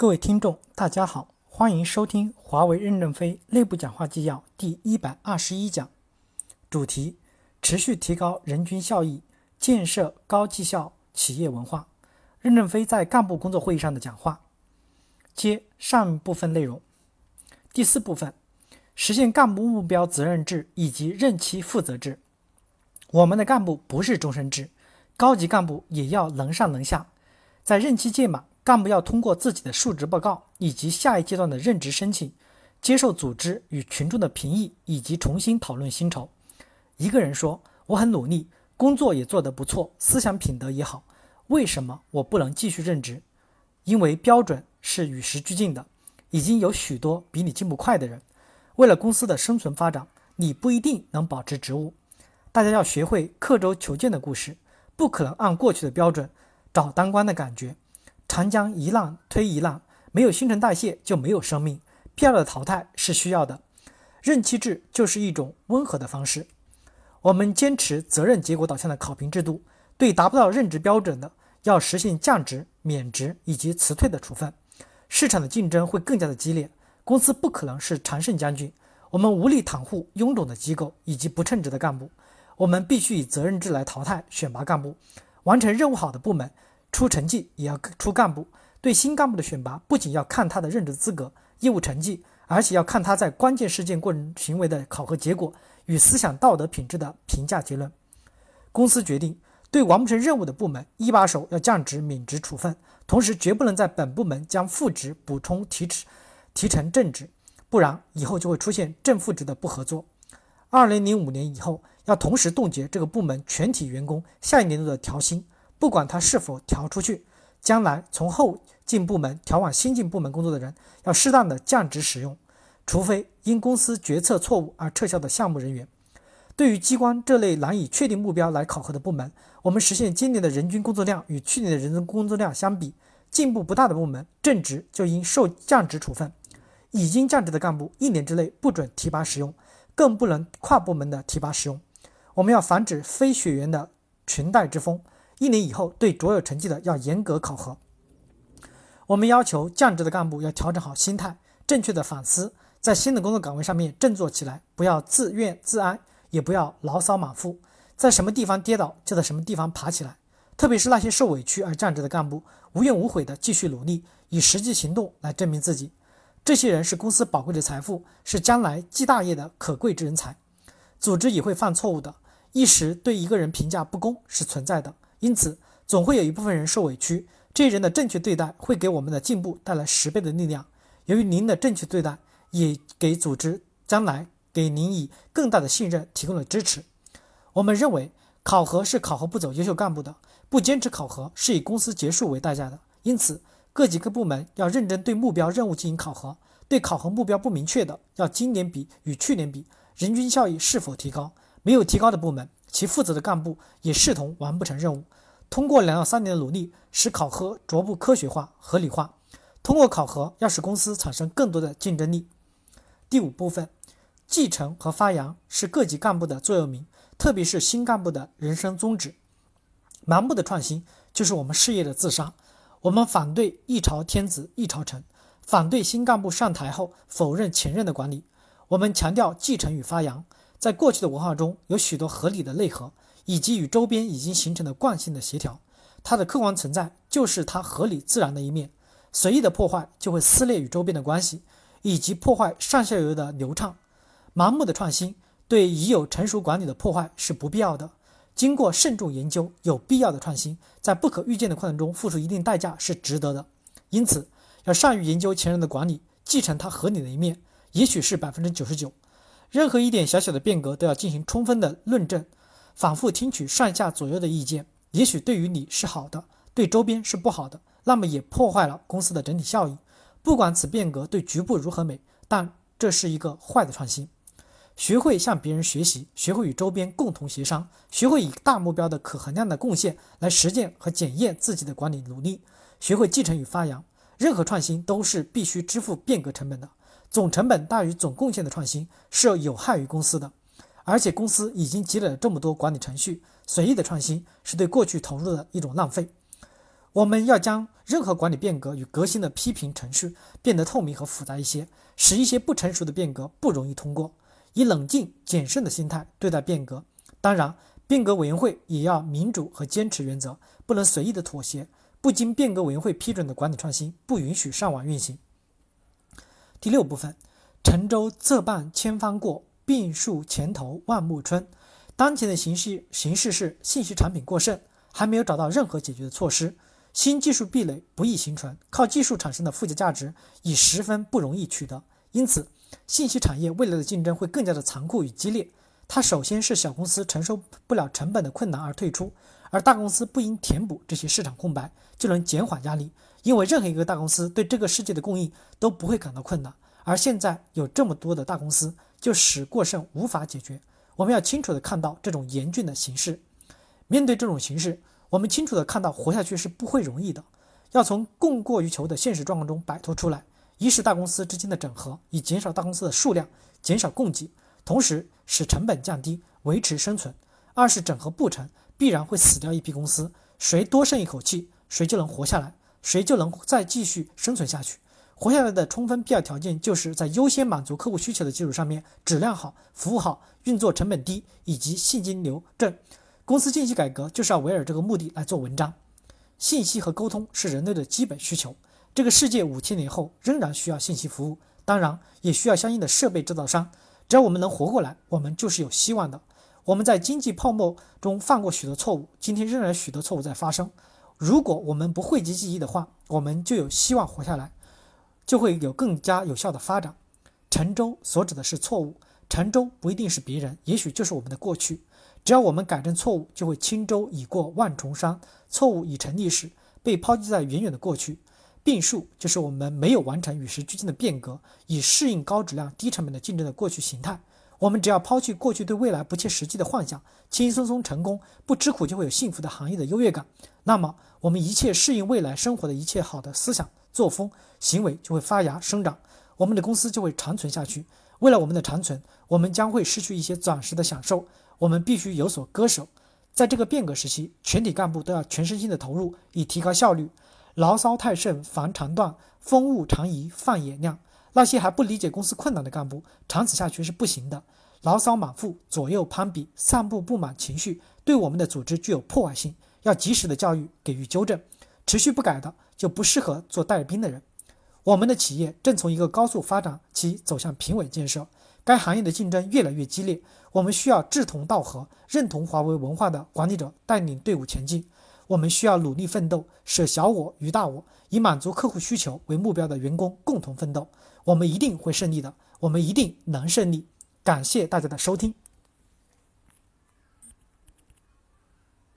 各位听众，大家好，欢迎收听华为任正非内部讲话纪要第一百二十一讲，主题：持续提高人均效益，建设高绩效企业文化。任正非在干部工作会议上的讲话，接上部分内容。第四部分，实现干部目标责任制以及任期负责制。我们的干部不是终身制，高级干部也要能上能下，在任期届满。干部要通过自己的述职报告以及下一阶段的任职申请，接受组织与群众的评议以及重新讨论薪酬。一个人说：“我很努力，工作也做得不错，思想品德也好，为什么我不能继续任职？因为标准是与时俱进的，已经有许多比你进步快的人。为了公司的生存发展，你不一定能保持职务。大家要学会刻舟求剑的故事，不可能按过去的标准找当官的感觉。”长江一浪推一浪，没有新陈代谢就没有生命，必要的淘汰是需要的。任期制就是一种温和的方式。我们坚持责任结果导向的考评制度，对达不到任职标准的，要实现降职、免职以及辞退的处分。市场的竞争会更加的激烈，公司不可能是常胜将军。我们无力袒护臃肿的机构以及不称职的干部，我们必须以责任制来淘汰、选拔干部，完成任务好的部门。出成绩也要出干部，对新干部的选拔不仅要看他的任职资格、业务成绩，而且要看他在关键事件过程行为的考核结果与思想道德品质的评价结论。公司决定对完不成任务的部门一把手要降职、免职处分，同时绝不能在本部门将副职补充提职提成正职，不然以后就会出现正副职的不合作。二零零五年以后要同时冻结这个部门全体员工下一年度的调薪。不管他是否调出去，将来从后进部门调往新进部门工作的人，要适当的降职使用，除非因公司决策错误而撤销的项目人员。对于机关这类难以确定目标来考核的部门，我们实现今年的人均工作量与去年的人均工作量相比进步不大的部门，正职就应受降职处分。已经降职的干部，一年之内不准提拔使用，更不能跨部门的提拔使用。我们要防止非血缘的裙带之风。一年以后，对卓有成绩的要严格考核。我们要求降职的干部要调整好心态，正确的反思，在新的工作岗位上面振作起来，不要自怨自哀，也不要牢骚满腹，在什么地方跌倒就在什么地方爬起来。特别是那些受委屈而降职的干部，无怨无悔的继续努力，以实际行动来证明自己。这些人是公司宝贵的财富，是将来继大业的可贵之人才。组织也会犯错误的，一时对一个人评价不公是存在的。因此，总会有一部分人受委屈。这些人的正确对待会给我们的进步带来十倍的力量。由于您的正确对待，也给组织将来给您以更大的信任提供了支持。我们认为，考核是考核不走优秀干部的，不坚持考核是以公司结束为代价的。因此，各级各部门要认真对目标任务进行考核。对考核目标不明确的，要今年比与去年比，人均效益是否提高？没有提高的部门。其负责的干部也视同完不成任务。通过两到三年的努力，使考核逐步科学化、合理化。通过考核，要使公司产生更多的竞争力。第五部分，继承和发扬是各级干部的座右铭，特别是新干部的人生宗旨。盲目的创新就是我们事业的自杀。我们反对一朝天子一朝臣，反对新干部上台后否认前任的管理。我们强调继承与发扬。在过去的文化中有许多合理的内核，以及与周边已经形成的惯性的协调。它的客观存在就是它合理自然的一面。随意的破坏就会撕裂与周边的关系，以及破坏上下游的流畅。盲目的创新对已有成熟管理的破坏是不必要的。经过慎重研究，有必要的创新，在不可预见的困难中付出一定代价是值得的。因此，要善于研究前人的管理，继承它合理的一面，也许是百分之九十九。任何一点小小的变革都要进行充分的论证，反复听取上下左右的意见。也许对于你是好的，对周边是不好的，那么也破坏了公司的整体效益。不管此变革对局部如何美，但这是一个坏的创新。学会向别人学习，学会与周边共同协商，学会以大目标的可衡量的贡献来实践和检验自己的管理努力，学会继承与发扬。任何创新都是必须支付变革成本的。总成本大于总贡献的创新是有害于公司的，而且公司已经积累了这么多管理程序，随意的创新是对过去投入的一种浪费。我们要将任何管理变革与革新的批评程序变得透明和复杂一些，使一些不成熟的变革不容易通过。以冷静谨慎的心态对待变革。当然，变革委员会也要民主和坚持原则，不能随意的妥协。不经变革委员会批准的管理创新不允许上网运行。第六部分，沉舟侧畔千帆过，病树前头万木春。当前的形势形势是信息产品过剩，还没有找到任何解决的措施。新技术壁垒不易形成，靠技术产生的附加价值已十分不容易取得。因此，信息产业未来的竞争会更加的残酷与激烈。它首先是小公司承受不了成本的困难而退出，而大公司不应填补这些市场空白，就能减缓压力。因为任何一个大公司对这个世界的供应都不会感到困难，而现在有这么多的大公司，就使过剩无法解决。我们要清楚地看到这种严峻的形势。面对这种形势，我们清楚地看到活下去是不会容易的，要从供过于求的现实状况中摆脱出来。一是大公司之间的整合，以减少大公司的数量，减少供给，同时使成本降低，维持生存；二是整合不成，必然会死掉一批公司，谁多剩一口气，谁就能活下来，谁就能再继续生存下去。活下来的充分必要条件，就是在优先满足客户需求的基础上面，质量好，服务好，运作成本低，以及现金流正。公司信息改革就是要围绕这个目的来做文章。信息和沟通是人类的基本需求。这个世界五千年后仍然需要信息服务，当然也需要相应的设备制造商。只要我们能活过来，我们就是有希望的。我们在经济泡沫中犯过许多错误，今天仍然许多错误在发生。如果我们不讳疾忌医的话，我们就有希望活下来，就会有更加有效的发展。沉舟所指的是错误，沉舟不一定是别人，也许就是我们的过去。只要我们改正错误，就会轻舟已过万重山，错误已成历史，被抛弃在远远的过去。病树就是我们没有完成与时俱进的变革，以适应高质量、低成本的竞争的过去形态。我们只要抛弃过去对未来不切实际的幻想，轻轻松松成功，不吃苦就会有幸福的行业的优越感，那么我们一切适应未来生活的一切好的思想、作风、行为就会发芽生长，我们的公司就会长存下去。为了我们的长存，我们将会失去一些暂时的享受，我们必须有所割舍。在这个变革时期，全体干部都要全身心的投入，以提高效率。牢骚太甚防肠断，风物长宜放眼量。那些还不理解公司困难的干部，长此下去是不行的。牢骚满腹，左右攀比，散布不满情绪，对我们的组织具有破坏性。要及时的教育，给予纠正。持续不改的，就不适合做带兵的人。我们的企业正从一个高速发展期走向平稳建设，该行业的竞争越来越激烈。我们需要志同道合、认同华为文化的管理者带领队伍前进。我们需要努力奋斗，舍小我与大我，以满足客户需求为目标的员工共同奋斗。我们一定会胜利的，我们一定能胜利。感谢大家的收听。